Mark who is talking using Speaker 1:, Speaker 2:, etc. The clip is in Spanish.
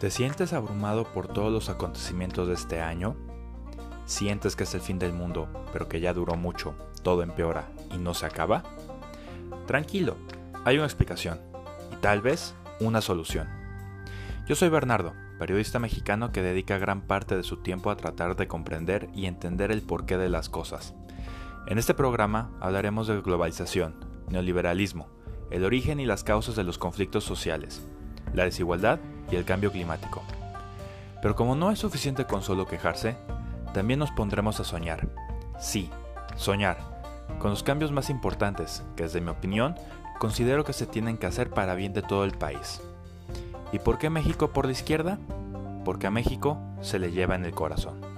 Speaker 1: ¿Te sientes abrumado por todos los acontecimientos de este año? ¿Sientes que es el fin del mundo, pero que ya duró mucho, todo empeora y no se acaba? Tranquilo, hay una explicación y tal vez una solución. Yo soy Bernardo, periodista mexicano que dedica gran parte de su tiempo a tratar de comprender y entender el porqué de las cosas. En este programa hablaremos de globalización, neoliberalismo, el origen y las causas de los conflictos sociales, la desigualdad y el cambio climático. Pero como no es suficiente con solo quejarse, también nos pondremos a soñar. Sí, soñar, con los cambios más importantes que desde mi opinión considero que se tienen que hacer para bien de todo el país. ¿Y por qué México por la izquierda? Porque a México se le lleva en el corazón.